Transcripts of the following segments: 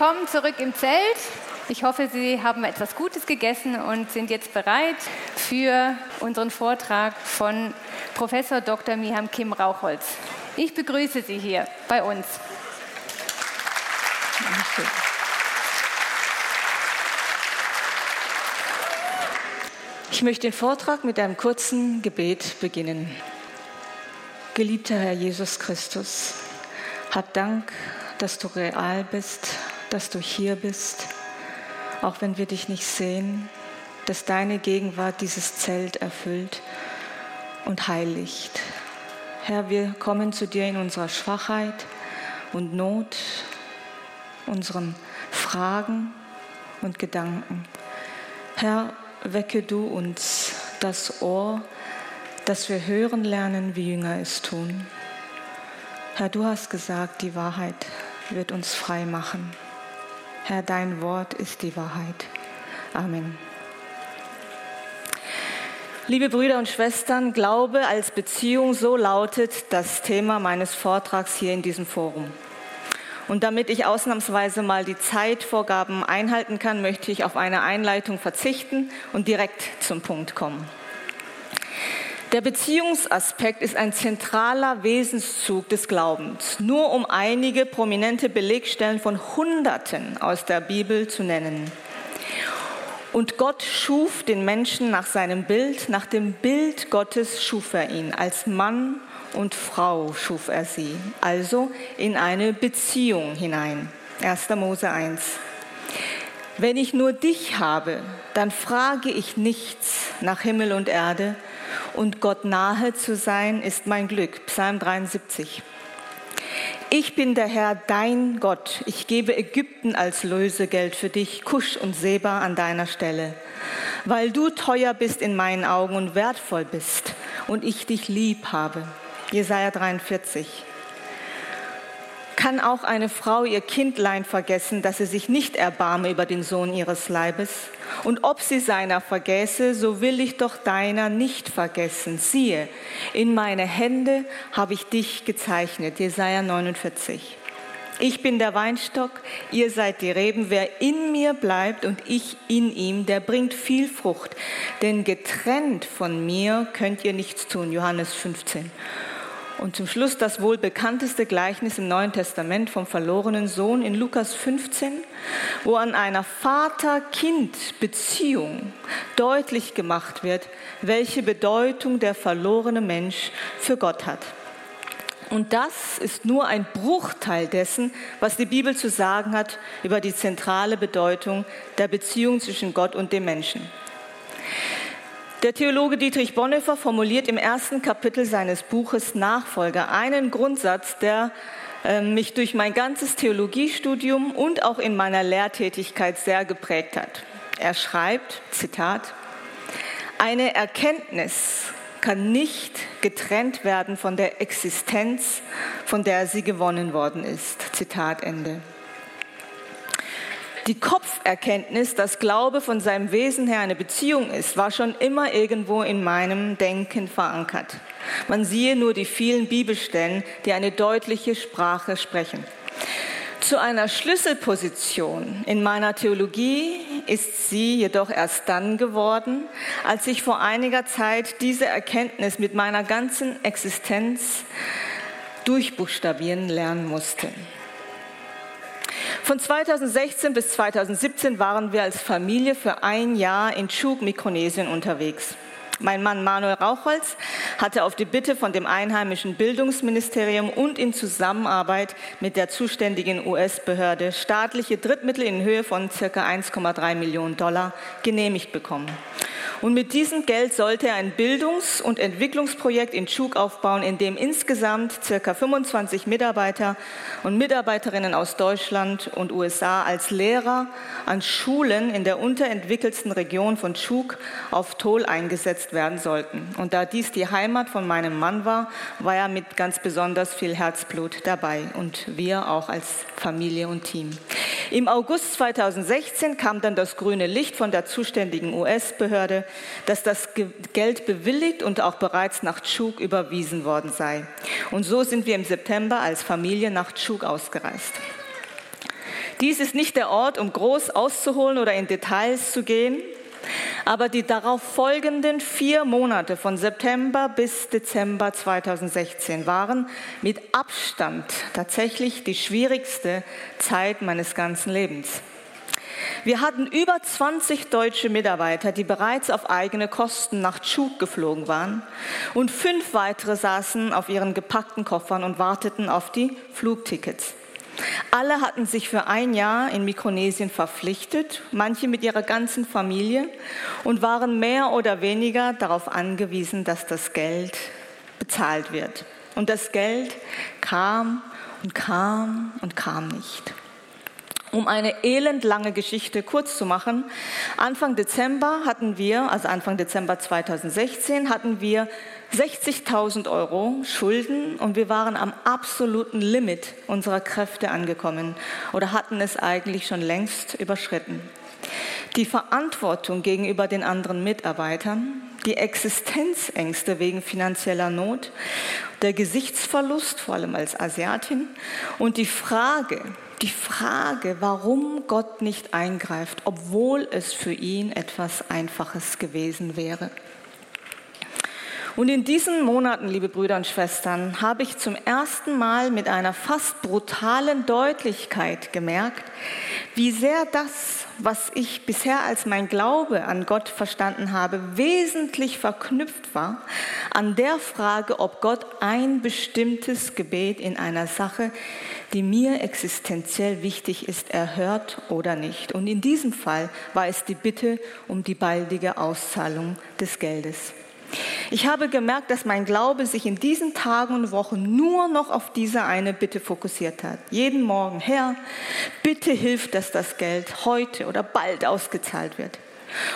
Willkommen zurück im Zelt. Ich hoffe, Sie haben etwas Gutes gegessen und sind jetzt bereit für unseren Vortrag von Professor Dr. Miham Kim Rauchholz. Ich begrüße Sie hier bei uns. Ich möchte den Vortrag mit einem kurzen Gebet beginnen. Geliebter Herr Jesus Christus, hab Dank dass du real bist, dass du hier bist, auch wenn wir dich nicht sehen, dass deine Gegenwart dieses Zelt erfüllt und heiligt. Herr, wir kommen zu dir in unserer Schwachheit und Not, unseren Fragen und Gedanken. Herr, wecke du uns das Ohr, dass wir hören lernen, wie Jünger es tun. Herr, du hast gesagt, die Wahrheit wird uns frei machen. Herr, dein Wort ist die Wahrheit. Amen. Liebe Brüder und Schwestern, Glaube als Beziehung, so lautet das Thema meines Vortrags hier in diesem Forum. Und damit ich ausnahmsweise mal die Zeitvorgaben einhalten kann, möchte ich auf eine Einleitung verzichten und direkt zum Punkt kommen. Der Beziehungsaspekt ist ein zentraler Wesenszug des Glaubens, nur um einige prominente Belegstellen von Hunderten aus der Bibel zu nennen. Und Gott schuf den Menschen nach seinem Bild, nach dem Bild Gottes schuf er ihn. Als Mann und Frau schuf er sie, also in eine Beziehung hinein. 1. Mose 1. Wenn ich nur dich habe, dann frage ich nichts nach Himmel und Erde, und Gott nahe zu sein ist mein Glück. Psalm 73. Ich bin der Herr, dein Gott. Ich gebe Ägypten als Lösegeld für dich, Kusch und Seba an deiner Stelle. Weil du teuer bist in meinen Augen und wertvoll bist und ich dich lieb habe. Jesaja 43. Kann auch eine Frau ihr Kindlein vergessen, dass sie sich nicht erbarme über den Sohn ihres Leibes? Und ob sie seiner vergäße, so will ich doch deiner nicht vergessen. Siehe, in meine Hände habe ich dich gezeichnet. Jesaja 49. Ich bin der Weinstock, ihr seid die Reben. Wer in mir bleibt und ich in ihm, der bringt viel Frucht. Denn getrennt von mir könnt ihr nichts tun. Johannes 15. Und zum Schluss das wohl bekannteste Gleichnis im Neuen Testament vom verlorenen Sohn in Lukas 15, wo an einer Vater-Kind-Beziehung deutlich gemacht wird, welche Bedeutung der verlorene Mensch für Gott hat. Und das ist nur ein Bruchteil dessen, was die Bibel zu sagen hat über die zentrale Bedeutung der Beziehung zwischen Gott und dem Menschen. Der Theologe Dietrich Bonhoeffer formuliert im ersten Kapitel seines Buches Nachfolger einen Grundsatz, der äh, mich durch mein ganzes Theologiestudium und auch in meiner Lehrtätigkeit sehr geprägt hat. Er schreibt, Zitat, eine Erkenntnis kann nicht getrennt werden von der Existenz, von der sie gewonnen worden ist. Zitat Ende. Die Kopferkenntnis, dass Glaube von seinem Wesen her eine Beziehung ist, war schon immer irgendwo in meinem Denken verankert. Man siehe nur die vielen Bibelstellen, die eine deutliche Sprache sprechen. Zu einer Schlüsselposition in meiner Theologie ist sie jedoch erst dann geworden, als ich vor einiger Zeit diese Erkenntnis mit meiner ganzen Existenz durchbuchstabieren lernen musste. Von 2016 bis 2017 waren wir als Familie für ein Jahr in Chuk, Mikronesien unterwegs. Mein Mann Manuel Rauchholz hatte auf die Bitte von dem einheimischen Bildungsministerium und in Zusammenarbeit mit der zuständigen US-Behörde staatliche Drittmittel in Höhe von ca. 1,3 Millionen Dollar genehmigt bekommen. Und mit diesem Geld sollte er ein Bildungs- und Entwicklungsprojekt in Tschuk aufbauen, in dem insgesamt circa 25 Mitarbeiter und Mitarbeiterinnen aus Deutschland und USA als Lehrer an Schulen in der unterentwickelsten Region von Tschuk auf Tol eingesetzt werden sollten. Und da dies die Heimat von meinem Mann war, war er mit ganz besonders viel Herzblut dabei und wir auch als Familie und Team. Im August 2016 kam dann das grüne Licht von der zuständigen US-Behörde, dass das Geld bewilligt und auch bereits nach Tschuk überwiesen worden sei. Und so sind wir im September als Familie nach Tschuk ausgereist. Dies ist nicht der Ort, um groß auszuholen oder in Details zu gehen. Aber die darauf folgenden vier Monate von September bis Dezember 2016 waren mit Abstand tatsächlich die schwierigste Zeit meines ganzen Lebens. Wir hatten über 20 deutsche Mitarbeiter, die bereits auf eigene Kosten nach Tschuk geflogen waren und fünf weitere saßen auf ihren gepackten Koffern und warteten auf die Flugtickets. Alle hatten sich für ein Jahr in Mikronesien verpflichtet, manche mit ihrer ganzen Familie und waren mehr oder weniger darauf angewiesen, dass das Geld bezahlt wird. Und das Geld kam und kam und kam nicht. Um eine elendlange Geschichte kurz zu machen, Anfang Dezember hatten wir, also Anfang Dezember 2016, hatten wir 60.000 Euro Schulden und wir waren am absoluten Limit unserer Kräfte angekommen oder hatten es eigentlich schon längst überschritten. Die Verantwortung gegenüber den anderen Mitarbeitern, die Existenzängste wegen finanzieller Not, der Gesichtsverlust, vor allem als Asiatin, und die Frage, die Frage, warum Gott nicht eingreift, obwohl es für ihn etwas Einfaches gewesen wäre. Und in diesen Monaten, liebe Brüder und Schwestern, habe ich zum ersten Mal mit einer fast brutalen Deutlichkeit gemerkt, wie sehr das, was ich bisher als mein Glaube an Gott verstanden habe, wesentlich verknüpft war an der Frage, ob Gott ein bestimmtes Gebet in einer Sache, die mir existenziell wichtig ist, erhört oder nicht. Und in diesem Fall war es die Bitte um die baldige Auszahlung des Geldes. Ich habe gemerkt, dass mein Glaube sich in diesen Tagen und Wochen nur noch auf diese eine Bitte fokussiert hat. Jeden Morgen, Herr, bitte hilf, dass das Geld heute oder bald ausgezahlt wird.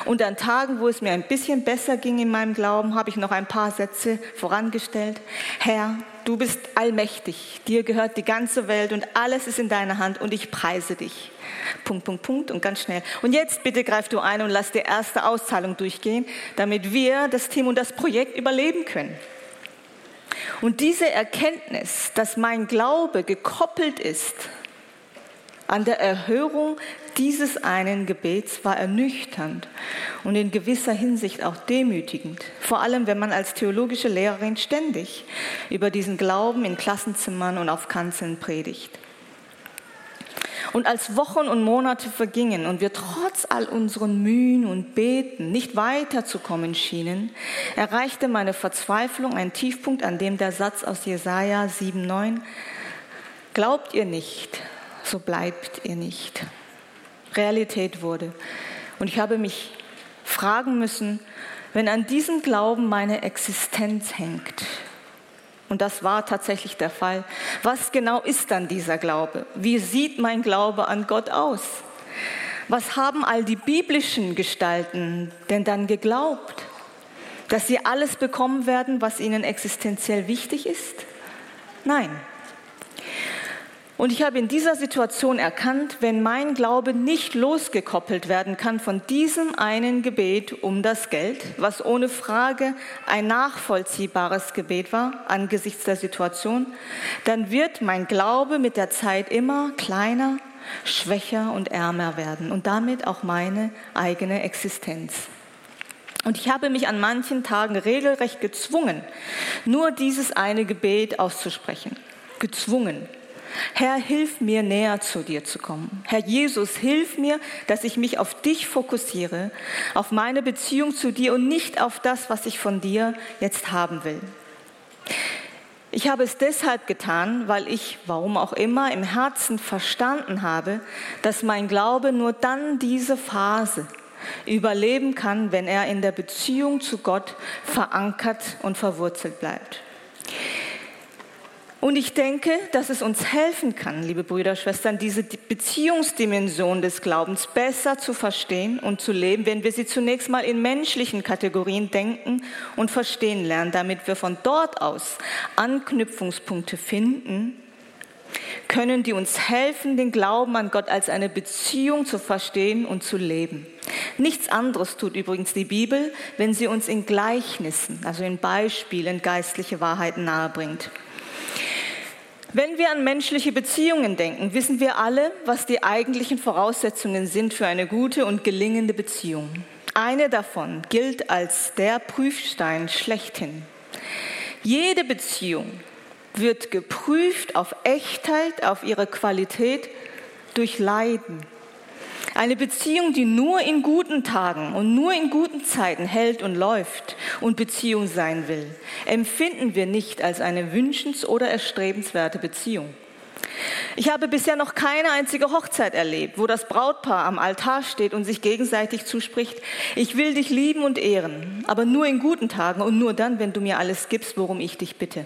Und an Tagen, wo es mir ein bisschen besser ging in meinem Glauben, habe ich noch ein paar Sätze vorangestellt. Herr, du bist allmächtig, dir gehört die ganze Welt und alles ist in deiner Hand und ich preise dich. Punkt, Punkt, Punkt und ganz schnell. Und jetzt bitte greif du ein und lass die erste Auszahlung durchgehen, damit wir das Team und das Projekt überleben können. Und diese Erkenntnis, dass mein Glaube gekoppelt ist an der Erhörung dieses einen Gebets, war ernüchternd und in gewisser Hinsicht auch demütigend. Vor allem, wenn man als theologische Lehrerin ständig über diesen Glauben in Klassenzimmern und auf Kanzeln predigt. Und als Wochen und Monate vergingen und wir trotz all unseren Mühen und Beten nicht weiterzukommen schienen, erreichte meine Verzweiflung einen Tiefpunkt, an dem der Satz aus Jesaja 7,9 Glaubt ihr nicht, so bleibt ihr nicht. Realität wurde. Und ich habe mich fragen müssen, wenn an diesem Glauben meine Existenz hängt, und das war tatsächlich der Fall. Was genau ist dann dieser Glaube? Wie sieht mein Glaube an Gott aus? Was haben all die biblischen Gestalten denn dann geglaubt? Dass sie alles bekommen werden, was ihnen existenziell wichtig ist? Nein, und ich habe in dieser Situation erkannt, wenn mein Glaube nicht losgekoppelt werden kann von diesem einen Gebet um das Geld, was ohne Frage ein nachvollziehbares Gebet war angesichts der Situation, dann wird mein Glaube mit der Zeit immer kleiner, schwächer und ärmer werden und damit auch meine eigene Existenz. Und ich habe mich an manchen Tagen regelrecht gezwungen, nur dieses eine Gebet auszusprechen. Gezwungen. Herr, hilf mir näher zu dir zu kommen. Herr Jesus, hilf mir, dass ich mich auf dich fokussiere, auf meine Beziehung zu dir und nicht auf das, was ich von dir jetzt haben will. Ich habe es deshalb getan, weil ich, warum auch immer, im Herzen verstanden habe, dass mein Glaube nur dann diese Phase überleben kann, wenn er in der Beziehung zu Gott verankert und verwurzelt bleibt. Und ich denke, dass es uns helfen kann, liebe Brüder Schwestern, diese Beziehungsdimension des Glaubens besser zu verstehen und zu leben, wenn wir sie zunächst mal in menschlichen Kategorien denken und verstehen lernen, damit wir von dort aus Anknüpfungspunkte finden, können, die uns helfen, den Glauben an Gott als eine Beziehung zu verstehen und zu leben. Nichts anderes tut übrigens die Bibel, wenn sie uns in Gleichnissen, also in Beispielen, geistliche Wahrheiten nahebringt. Wenn wir an menschliche Beziehungen denken, wissen wir alle, was die eigentlichen Voraussetzungen sind für eine gute und gelingende Beziehung. Eine davon gilt als der Prüfstein schlechthin. Jede Beziehung wird geprüft auf Echtheit, auf ihre Qualität durch Leiden, eine Beziehung, die nur in guten Tagen und nur in guten Zeiten hält und läuft und Beziehung sein will, empfinden wir nicht als eine wünschens- oder erstrebenswerte Beziehung. Ich habe bisher noch keine einzige Hochzeit erlebt, wo das Brautpaar am Altar steht und sich gegenseitig zuspricht, ich will dich lieben und ehren, aber nur in guten Tagen und nur dann, wenn du mir alles gibst, worum ich dich bitte.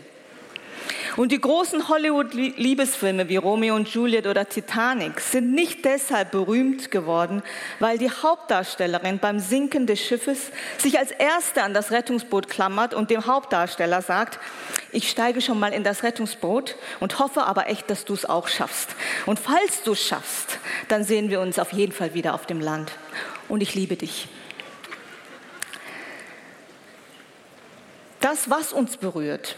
Und die großen Hollywood-Liebesfilme wie Romeo und Juliet oder Titanic sind nicht deshalb berühmt geworden, weil die Hauptdarstellerin beim Sinken des Schiffes sich als Erste an das Rettungsboot klammert und dem Hauptdarsteller sagt, ich steige schon mal in das Rettungsboot und hoffe aber echt, dass du es auch schaffst. Und falls du es schaffst, dann sehen wir uns auf jeden Fall wieder auf dem Land. Und ich liebe dich. Das, was uns berührt,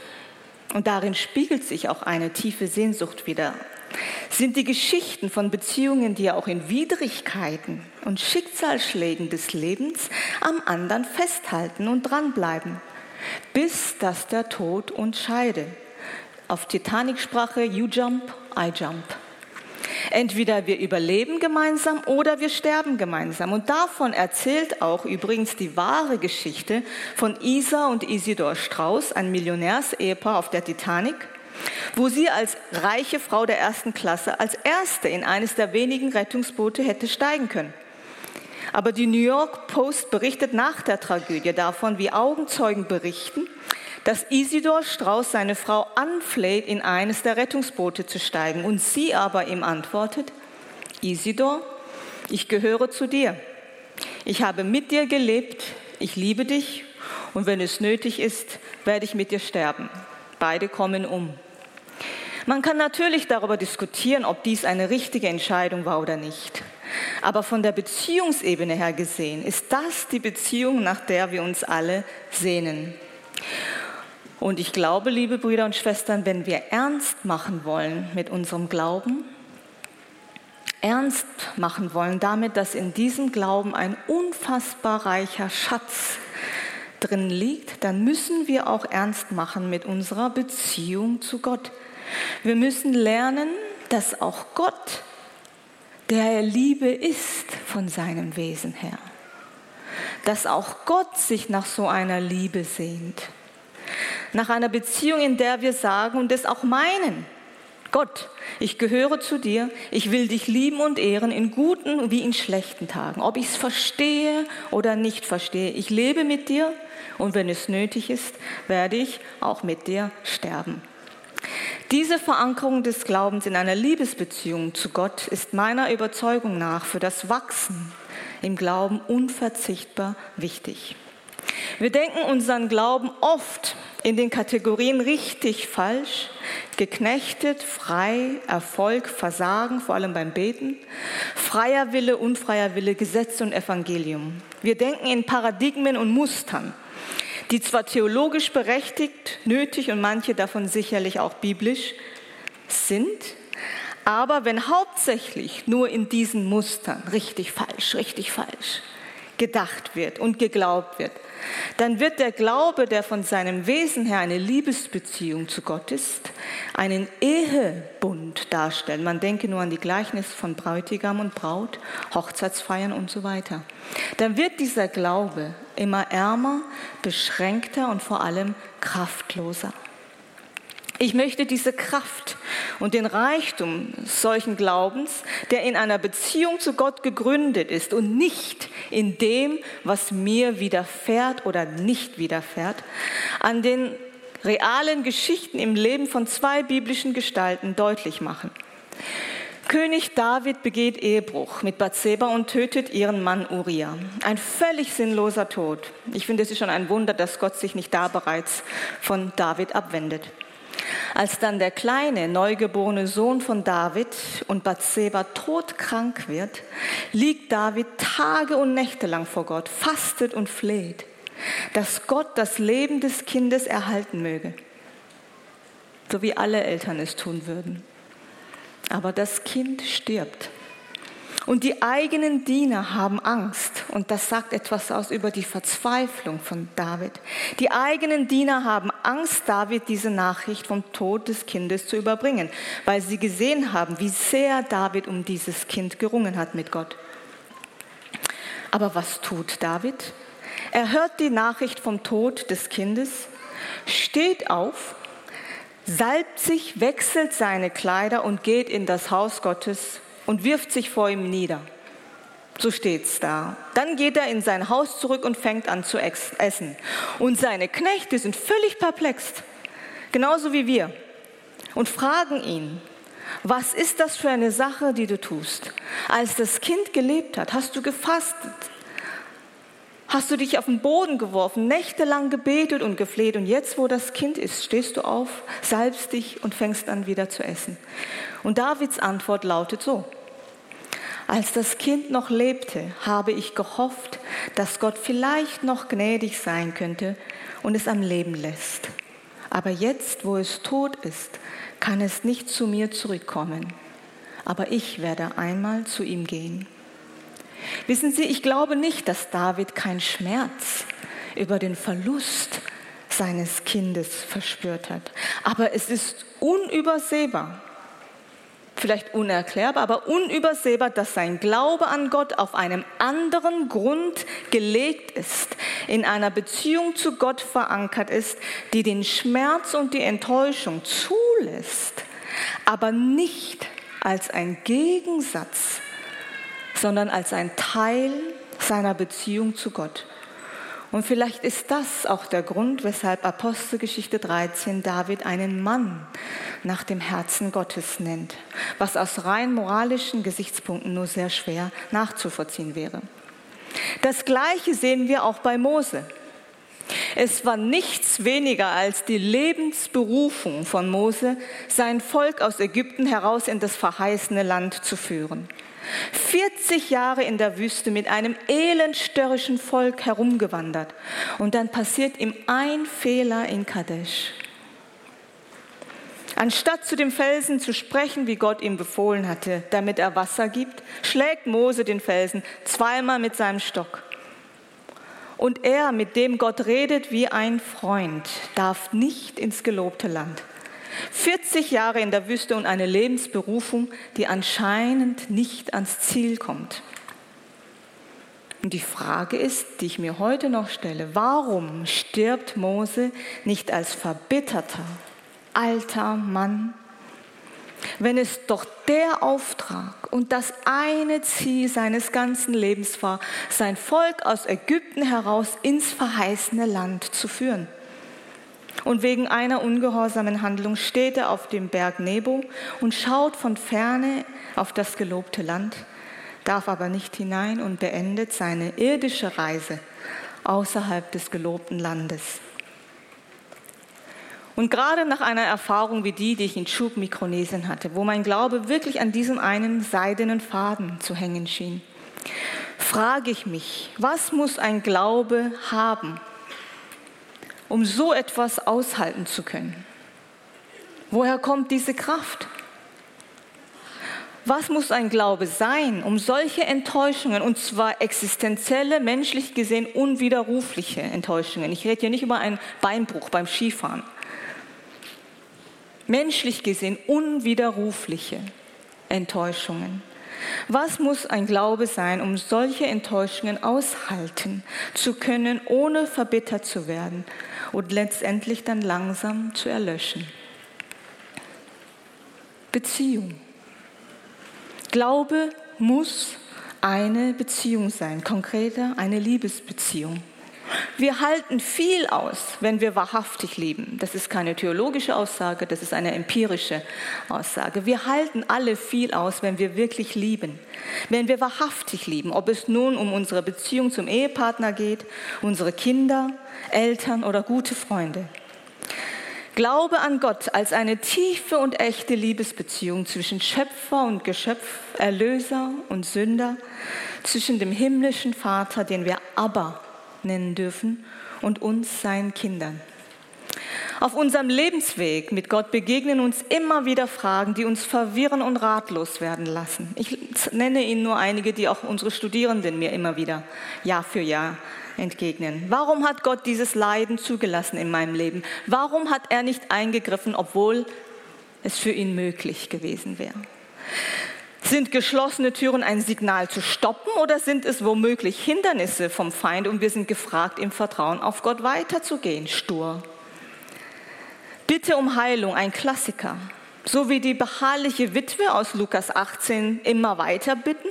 und darin spiegelt sich auch eine tiefe Sehnsucht wieder, sind die Geschichten von Beziehungen, die auch in Widrigkeiten und Schicksalsschlägen des Lebens am anderen festhalten und dranbleiben, bis dass der Tod uns scheide. Auf Titanic-Sprache, you jump, I jump. Entweder wir überleben gemeinsam oder wir sterben gemeinsam. Und davon erzählt auch übrigens die wahre Geschichte von Isa und Isidor Strauß, ein Millionärsehepaar auf der Titanic, wo sie als reiche Frau der ersten Klasse als erste in eines der wenigen Rettungsboote hätte steigen können. Aber die New York Post berichtet nach der Tragödie davon, wie Augenzeugen berichten, dass Isidor Strauß seine Frau anfleht, in eines der Rettungsboote zu steigen. Und sie aber ihm antwortet, Isidor, ich gehöre zu dir. Ich habe mit dir gelebt, ich liebe dich und wenn es nötig ist, werde ich mit dir sterben. Beide kommen um. Man kann natürlich darüber diskutieren, ob dies eine richtige Entscheidung war oder nicht. Aber von der Beziehungsebene her gesehen ist das die Beziehung, nach der wir uns alle sehnen. Und ich glaube, liebe Brüder und Schwestern, wenn wir ernst machen wollen mit unserem Glauben, ernst machen wollen damit, dass in diesem Glauben ein unfassbar reicher Schatz drin liegt, dann müssen wir auch ernst machen mit unserer Beziehung zu Gott. Wir müssen lernen, dass auch Gott der Liebe ist von seinem Wesen her. Dass auch Gott sich nach so einer Liebe sehnt nach einer Beziehung, in der wir sagen und es auch meinen, Gott, ich gehöre zu dir, ich will dich lieben und ehren in guten wie in schlechten Tagen, ob ich es verstehe oder nicht verstehe. Ich lebe mit dir und wenn es nötig ist, werde ich auch mit dir sterben. Diese Verankerung des Glaubens in einer Liebesbeziehung zu Gott ist meiner Überzeugung nach für das Wachsen im Glauben unverzichtbar wichtig. Wir denken unseren Glauben oft in den Kategorien richtig, falsch, geknechtet, frei, Erfolg, Versagen, vor allem beim Beten, freier Wille, unfreier Wille, Gesetz und Evangelium. Wir denken in Paradigmen und Mustern, die zwar theologisch berechtigt, nötig und manche davon sicherlich auch biblisch sind, aber wenn hauptsächlich nur in diesen Mustern richtig, falsch, richtig, falsch gedacht wird und geglaubt wird, dann wird der Glaube, der von seinem Wesen her eine Liebesbeziehung zu Gott ist, einen Ehebund darstellen. Man denke nur an die Gleichnisse von Bräutigam und Braut, Hochzeitsfeiern und so weiter. Dann wird dieser Glaube immer ärmer, beschränkter und vor allem kraftloser. Ich möchte diese Kraft und den Reichtum solchen Glaubens, der in einer Beziehung zu Gott gegründet ist und nicht in dem, was mir widerfährt oder nicht widerfährt, an den realen Geschichten im Leben von zwei biblischen Gestalten deutlich machen. König David begeht Ehebruch mit Bathseba und tötet ihren Mann Uriah. Ein völlig sinnloser Tod. Ich finde, es ist schon ein Wunder, dass Gott sich nicht da bereits von David abwendet. Als dann der kleine, neugeborene Sohn von David und Bathseba todkrank wird, liegt David Tage und Nächte lang vor Gott, fastet und fleht, dass Gott das Leben des Kindes erhalten möge, so wie alle Eltern es tun würden. Aber das Kind stirbt. Und die eigenen Diener haben Angst. Und das sagt etwas aus über die Verzweiflung von David. Die eigenen Diener haben Angst, David diese Nachricht vom Tod des Kindes zu überbringen, weil sie gesehen haben, wie sehr David um dieses Kind gerungen hat mit Gott. Aber was tut David? Er hört die Nachricht vom Tod des Kindes, steht auf, salbt sich, wechselt seine Kleider und geht in das Haus Gottes und wirft sich vor ihm nieder. So steht's da. Dann geht er in sein Haus zurück und fängt an zu essen. Und seine Knechte sind völlig perplex, genauso wie wir, und fragen ihn, was ist das für eine Sache, die du tust? Als das Kind gelebt hat, hast du gefastet, hast du dich auf den Boden geworfen, nächtelang gebetet und gefleht und jetzt, wo das Kind ist, stehst du auf, salbst dich und fängst an wieder zu essen. Und Davids Antwort lautet so, als das Kind noch lebte, habe ich gehofft, dass Gott vielleicht noch gnädig sein könnte und es am Leben lässt. Aber jetzt, wo es tot ist, kann es nicht zu mir zurückkommen. Aber ich werde einmal zu ihm gehen. Wissen Sie, ich glaube nicht, dass David keinen Schmerz über den Verlust seines Kindes verspürt hat. Aber es ist unübersehbar, vielleicht unerklärbar, aber unübersehbar, dass sein Glaube an Gott auf einem anderen Grund gelegt ist, in einer Beziehung zu Gott verankert ist, die den Schmerz und die Enttäuschung zulässt, aber nicht als ein Gegensatz, sondern als ein Teil seiner Beziehung zu Gott. Und vielleicht ist das auch der Grund, weshalb Apostelgeschichte 13 David einen Mann nach dem Herzen Gottes nennt, was aus rein moralischen Gesichtspunkten nur sehr schwer nachzuvollziehen wäre. Das Gleiche sehen wir auch bei Mose. Es war nichts weniger als die Lebensberufung von Mose, sein Volk aus Ägypten heraus in das verheißene Land zu führen. 40 Jahre in der Wüste mit einem elendstörrischen Volk herumgewandert. Und dann passiert ihm ein Fehler in Kadesh. Anstatt zu dem Felsen zu sprechen, wie Gott ihm befohlen hatte, damit er Wasser gibt, schlägt Mose den Felsen zweimal mit seinem Stock. Und er, mit dem Gott redet wie ein Freund, darf nicht ins gelobte Land. 40 Jahre in der Wüste und eine Lebensberufung, die anscheinend nicht ans Ziel kommt. Und die Frage ist, die ich mir heute noch stelle, warum stirbt Mose nicht als verbitterter, alter Mann, wenn es doch der Auftrag und das eine Ziel seines ganzen Lebens war, sein Volk aus Ägypten heraus ins verheißene Land zu führen? Und wegen einer ungehorsamen Handlung steht er auf dem Berg Nebo und schaut von ferne auf das gelobte Land, darf aber nicht hinein und beendet seine irdische Reise außerhalb des gelobten Landes. Und gerade nach einer Erfahrung wie die, die ich in Schub Mikronesien hatte, wo mein Glaube wirklich an diesem einen seidenen Faden zu hängen schien, frage ich mich, was muss ein Glaube haben, um so etwas aushalten zu können? Woher kommt diese Kraft? Was muss ein Glaube sein, um solche Enttäuschungen, und zwar existenzielle, menschlich gesehen unwiderrufliche Enttäuschungen, ich rede hier nicht über einen Beinbruch beim Skifahren, menschlich gesehen unwiderrufliche Enttäuschungen, was muss ein Glaube sein, um solche Enttäuschungen aushalten zu können, ohne verbittert zu werden und letztendlich dann langsam zu erlöschen. Beziehung. Glaube muss eine Beziehung sein, konkreter eine Liebesbeziehung. Wir halten viel aus, wenn wir wahrhaftig lieben. Das ist keine theologische Aussage, das ist eine empirische Aussage. Wir halten alle viel aus, wenn wir wirklich lieben. Wenn wir wahrhaftig lieben, ob es nun um unsere Beziehung zum Ehepartner geht, unsere Kinder, Eltern oder gute Freunde. Glaube an Gott als eine tiefe und echte Liebesbeziehung zwischen Schöpfer und Geschöpf, Erlöser und Sünder, zwischen dem himmlischen Vater, den wir aber nennen dürfen, und uns, seinen Kindern. Auf unserem Lebensweg mit Gott begegnen uns immer wieder Fragen, die uns verwirren und ratlos werden lassen. Ich nenne Ihnen nur einige, die auch unsere Studierenden mir immer wieder Jahr für Jahr entgegnen. Warum hat Gott dieses Leiden zugelassen in meinem Leben? Warum hat er nicht eingegriffen, obwohl es für ihn möglich gewesen wäre? Sind geschlossene Türen ein Signal zu stoppen oder sind es womöglich Hindernisse vom Feind und wir sind gefragt, im Vertrauen auf Gott weiterzugehen, stur? Bitte um Heilung, ein Klassiker. So wie die beharrliche Witwe aus Lukas 18 immer weiter bitten?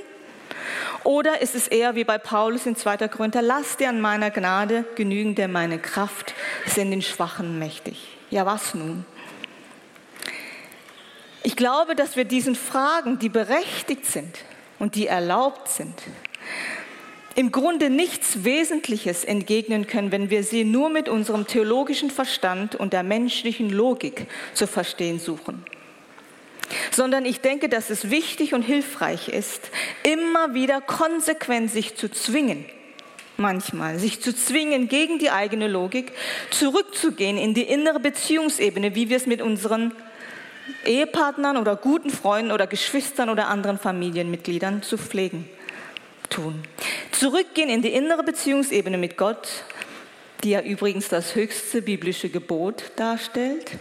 Oder ist es eher wie bei Paulus in 2. Korinther, lass dir an meiner Gnade genügen, denn meine Kraft ist in den Schwachen mächtig. Ja, was nun? Ich glaube, dass wir diesen Fragen, die berechtigt sind und die erlaubt sind, im Grunde nichts Wesentliches entgegnen können, wenn wir sie nur mit unserem theologischen Verstand und der menschlichen Logik zu verstehen suchen. Sondern ich denke, dass es wichtig und hilfreich ist, immer wieder konsequent sich zu zwingen, manchmal, sich zu zwingen, gegen die eigene Logik zurückzugehen in die innere Beziehungsebene, wie wir es mit unseren Ehepartnern oder guten Freunden oder Geschwistern oder anderen Familienmitgliedern zu pflegen tun. Zurückgehen in die innere Beziehungsebene mit Gott, die ja übrigens das höchste biblische Gebot darstellt.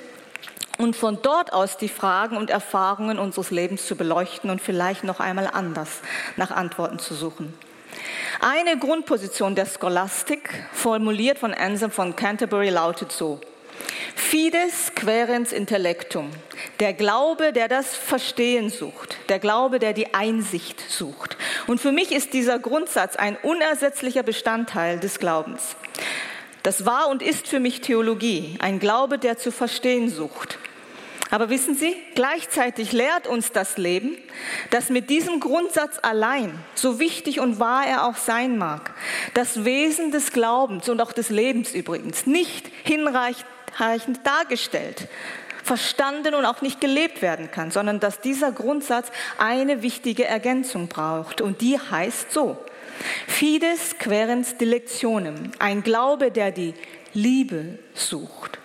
Und von dort aus die Fragen und Erfahrungen unseres Lebens zu beleuchten und vielleicht noch einmal anders nach Antworten zu suchen. Eine Grundposition der Scholastik, formuliert von Anselm von Canterbury, lautet so. Fides querens intellectum, der Glaube, der das Verstehen sucht, der Glaube, der die Einsicht sucht. Und für mich ist dieser Grundsatz ein unersetzlicher Bestandteil des Glaubens. Das war und ist für mich Theologie, ein Glaube, der zu verstehen sucht. Aber wissen Sie, gleichzeitig lehrt uns das Leben, dass mit diesem Grundsatz allein, so wichtig und wahr er auch sein mag, das Wesen des Glaubens und auch des Lebens übrigens nicht hinreichend dargestellt, verstanden und auch nicht gelebt werden kann, sondern dass dieser Grundsatz eine wichtige Ergänzung braucht. Und die heißt so, Fides querens dilectionem, ein Glaube, der die Liebe sucht.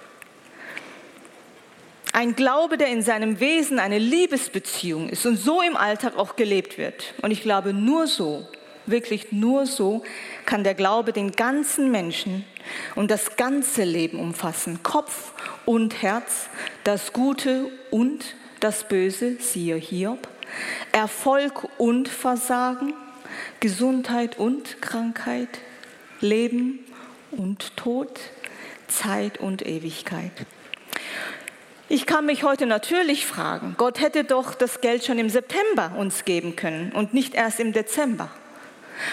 Ein Glaube, der in seinem Wesen eine Liebesbeziehung ist und so im Alltag auch gelebt wird. Und ich glaube, nur so Wirklich nur so kann der Glaube den ganzen Menschen und das ganze Leben umfassen. Kopf und Herz, das Gute und das Böse, siehe Hiob. Erfolg und Versagen, Gesundheit und Krankheit, Leben und Tod, Zeit und Ewigkeit. Ich kann mich heute natürlich fragen, Gott hätte doch das Geld schon im September uns geben können und nicht erst im Dezember.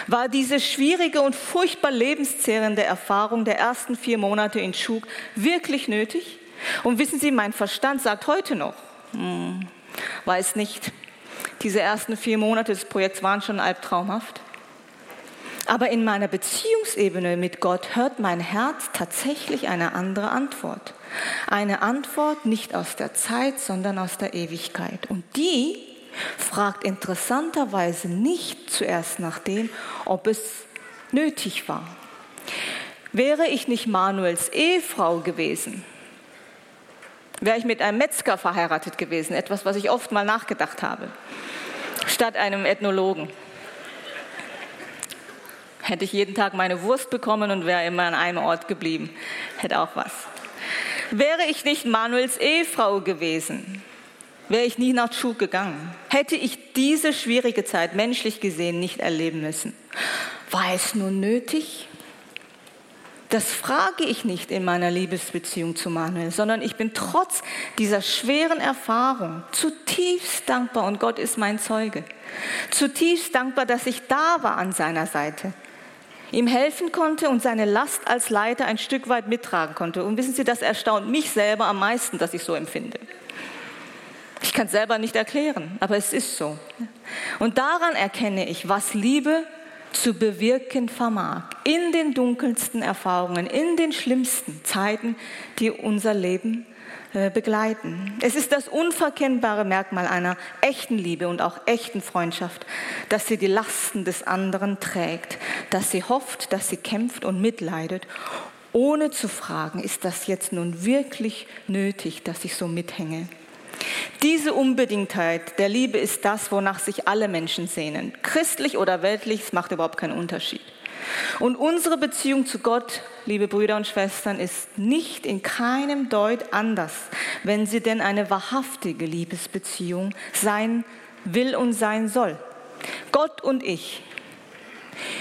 War diese schwierige und furchtbar lebenszehrende Erfahrung der ersten vier Monate in Schug wirklich nötig? Und wissen Sie, mein Verstand sagt heute noch, hm, weiß nicht, diese ersten vier Monate des Projekts waren schon albtraumhaft. Aber in meiner Beziehungsebene mit Gott hört mein Herz tatsächlich eine andere Antwort. Eine Antwort nicht aus der Zeit, sondern aus der Ewigkeit. Und die fragt interessanterweise nicht zuerst nach dem, ob es nötig war. Wäre ich nicht Manuels Ehefrau gewesen, wäre ich mit einem Metzger verheiratet gewesen, etwas, was ich oft mal nachgedacht habe, statt einem Ethnologen. Hätte ich jeden Tag meine Wurst bekommen und wäre immer an einem Ort geblieben, hätte auch was. Wäre ich nicht Manuels Ehefrau gewesen, wäre ich nie nach Schuk gegangen. Hätte ich diese schwierige Zeit menschlich gesehen nicht erleben müssen. War es nun nötig? Das frage ich nicht in meiner Liebesbeziehung zu Manuel, sondern ich bin trotz dieser schweren Erfahrung zutiefst dankbar und Gott ist mein Zeuge. Zutiefst dankbar, dass ich da war an seiner Seite, ihm helfen konnte und seine Last als Leiter ein Stück weit mittragen konnte. Und wissen Sie, das erstaunt mich selber am meisten, dass ich so empfinde. Ich kann es selber nicht erklären, aber es ist so. Und daran erkenne ich, was Liebe zu bewirken vermag. In den dunkelsten Erfahrungen, in den schlimmsten Zeiten, die unser Leben äh, begleiten. Es ist das unverkennbare Merkmal einer echten Liebe und auch echten Freundschaft, dass sie die Lasten des anderen trägt, dass sie hofft, dass sie kämpft und mitleidet, ohne zu fragen, ist das jetzt nun wirklich nötig, dass ich so mithänge. Diese Unbedingtheit der Liebe ist das, wonach sich alle Menschen sehnen. Christlich oder weltlich, es macht überhaupt keinen Unterschied. Und unsere Beziehung zu Gott, liebe Brüder und Schwestern, ist nicht in keinem Deut anders, wenn sie denn eine wahrhaftige Liebesbeziehung sein will und sein soll. Gott und ich,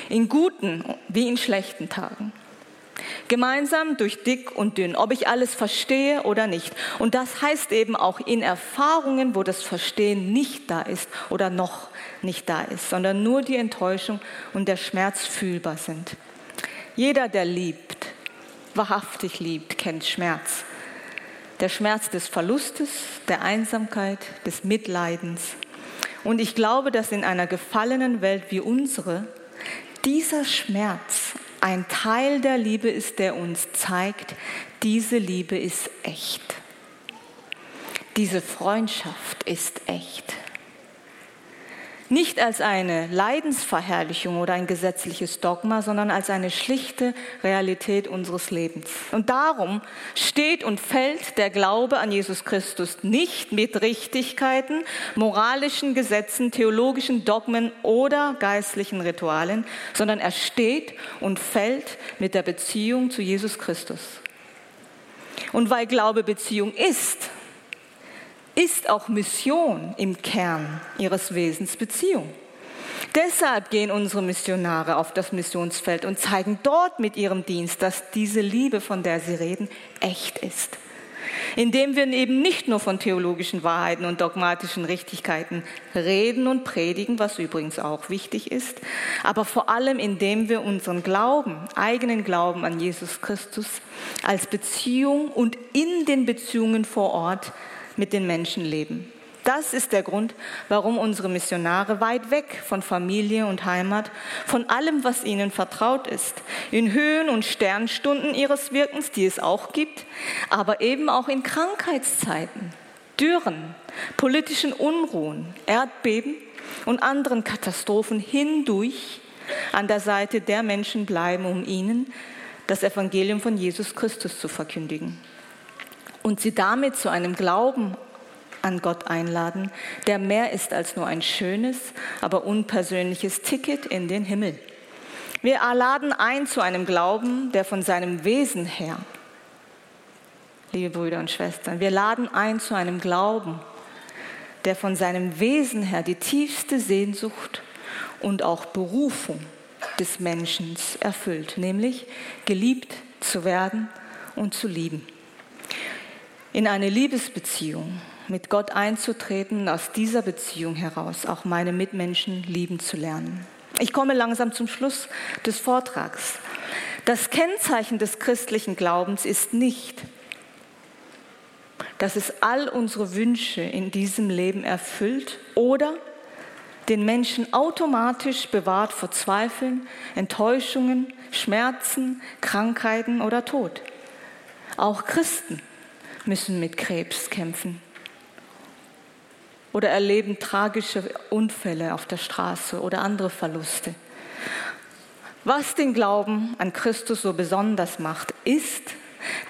in guten wie in schlechten Tagen. Gemeinsam durch dick und dünn, ob ich alles verstehe oder nicht. Und das heißt eben auch in Erfahrungen, wo das Verstehen nicht da ist oder noch nicht da ist, sondern nur die Enttäuschung und der Schmerz fühlbar sind. Jeder, der liebt, wahrhaftig liebt, kennt Schmerz. Der Schmerz des Verlustes, der Einsamkeit, des Mitleidens. Und ich glaube, dass in einer gefallenen Welt wie unsere dieser Schmerz ein Teil der Liebe ist, der uns zeigt, diese Liebe ist echt. Diese Freundschaft ist echt. Nicht als eine Leidensverherrlichung oder ein gesetzliches Dogma, sondern als eine schlichte Realität unseres Lebens. Und darum steht und fällt der Glaube an Jesus Christus nicht mit Richtigkeiten, moralischen Gesetzen, theologischen Dogmen oder geistlichen Ritualen, sondern er steht und fällt mit der Beziehung zu Jesus Christus. Und weil Glaube Beziehung ist, ist auch Mission im Kern ihres Wesens Beziehung. Deshalb gehen unsere Missionare auf das Missionsfeld und zeigen dort mit ihrem Dienst, dass diese Liebe, von der sie reden, echt ist. Indem wir eben nicht nur von theologischen Wahrheiten und dogmatischen Richtigkeiten reden und predigen, was übrigens auch wichtig ist, aber vor allem indem wir unseren Glauben, eigenen Glauben an Jesus Christus als Beziehung und in den Beziehungen vor Ort mit den Menschen leben. Das ist der Grund, warum unsere Missionare weit weg von Familie und Heimat, von allem, was ihnen vertraut ist, in Höhen und Sternstunden ihres Wirkens, die es auch gibt, aber eben auch in Krankheitszeiten, Dürren, politischen Unruhen, Erdbeben und anderen Katastrophen hindurch an der Seite der Menschen bleiben, um ihnen das Evangelium von Jesus Christus zu verkündigen und sie damit zu einem Glauben an Gott einladen, der mehr ist als nur ein schönes, aber unpersönliches Ticket in den Himmel. Wir laden ein zu einem Glauben, der von seinem Wesen her, liebe Brüder und Schwestern, wir laden ein zu einem Glauben, der von seinem Wesen her die tiefste Sehnsucht und auch Berufung des Menschen erfüllt, nämlich geliebt zu werden und zu lieben in eine Liebesbeziehung mit Gott einzutreten, aus dieser Beziehung heraus auch meine Mitmenschen lieben zu lernen. Ich komme langsam zum Schluss des Vortrags. Das Kennzeichen des christlichen Glaubens ist nicht, dass es all unsere Wünsche in diesem Leben erfüllt oder den Menschen automatisch bewahrt vor Zweifeln, Enttäuschungen, Schmerzen, Krankheiten oder Tod. Auch Christen müssen mit Krebs kämpfen oder erleben tragische Unfälle auf der Straße oder andere Verluste. Was den Glauben an Christus so besonders macht, ist,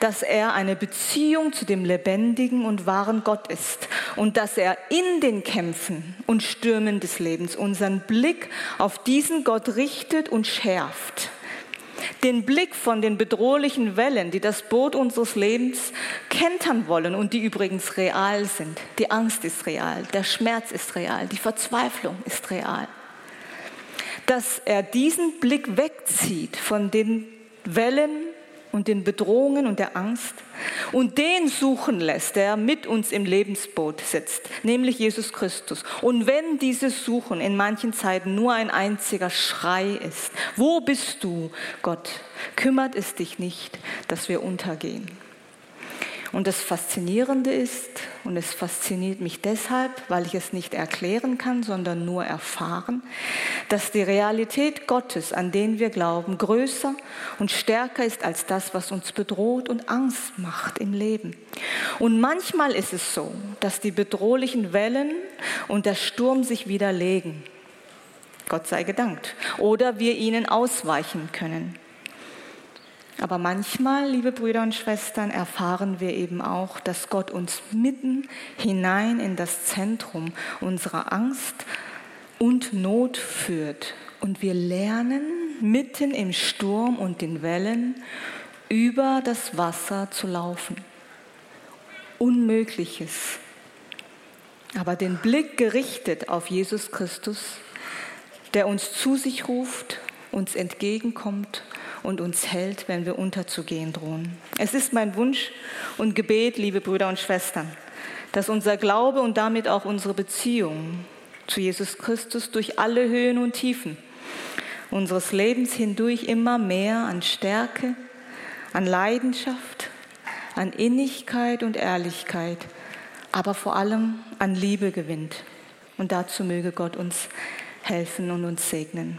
dass er eine Beziehung zu dem lebendigen und wahren Gott ist und dass er in den Kämpfen und Stürmen des Lebens unseren Blick auf diesen Gott richtet und schärft den Blick von den bedrohlichen Wellen, die das Boot unseres Lebens kentern wollen und die übrigens real sind. Die Angst ist real, der Schmerz ist real, die Verzweiflung ist real. Dass er diesen Blick wegzieht von den Wellen und den Bedrohungen und der Angst und den suchen lässt, der mit uns im Lebensboot sitzt, nämlich Jesus Christus. Und wenn dieses Suchen in manchen Zeiten nur ein einziger Schrei ist, wo bist du, Gott, kümmert es dich nicht, dass wir untergehen. Und das Faszinierende ist, und es fasziniert mich deshalb, weil ich es nicht erklären kann, sondern nur erfahren, dass die Realität Gottes, an den wir glauben, größer und stärker ist als das, was uns bedroht und Angst macht im Leben. Und manchmal ist es so, dass die bedrohlichen Wellen und der Sturm sich widerlegen. Gott sei gedankt. Oder wir ihnen ausweichen können. Aber manchmal, liebe Brüder und Schwestern, erfahren wir eben auch, dass Gott uns mitten hinein in das Zentrum unserer Angst und Not führt. Und wir lernen mitten im Sturm und den Wellen über das Wasser zu laufen. Unmögliches. Aber den Blick gerichtet auf Jesus Christus, der uns zu sich ruft, uns entgegenkommt und uns hält, wenn wir unterzugehen drohen. Es ist mein Wunsch und Gebet, liebe Brüder und Schwestern, dass unser Glaube und damit auch unsere Beziehung zu Jesus Christus durch alle Höhen und Tiefen unseres Lebens hindurch immer mehr an Stärke, an Leidenschaft, an Innigkeit und Ehrlichkeit, aber vor allem an Liebe gewinnt. Und dazu möge Gott uns helfen und uns segnen.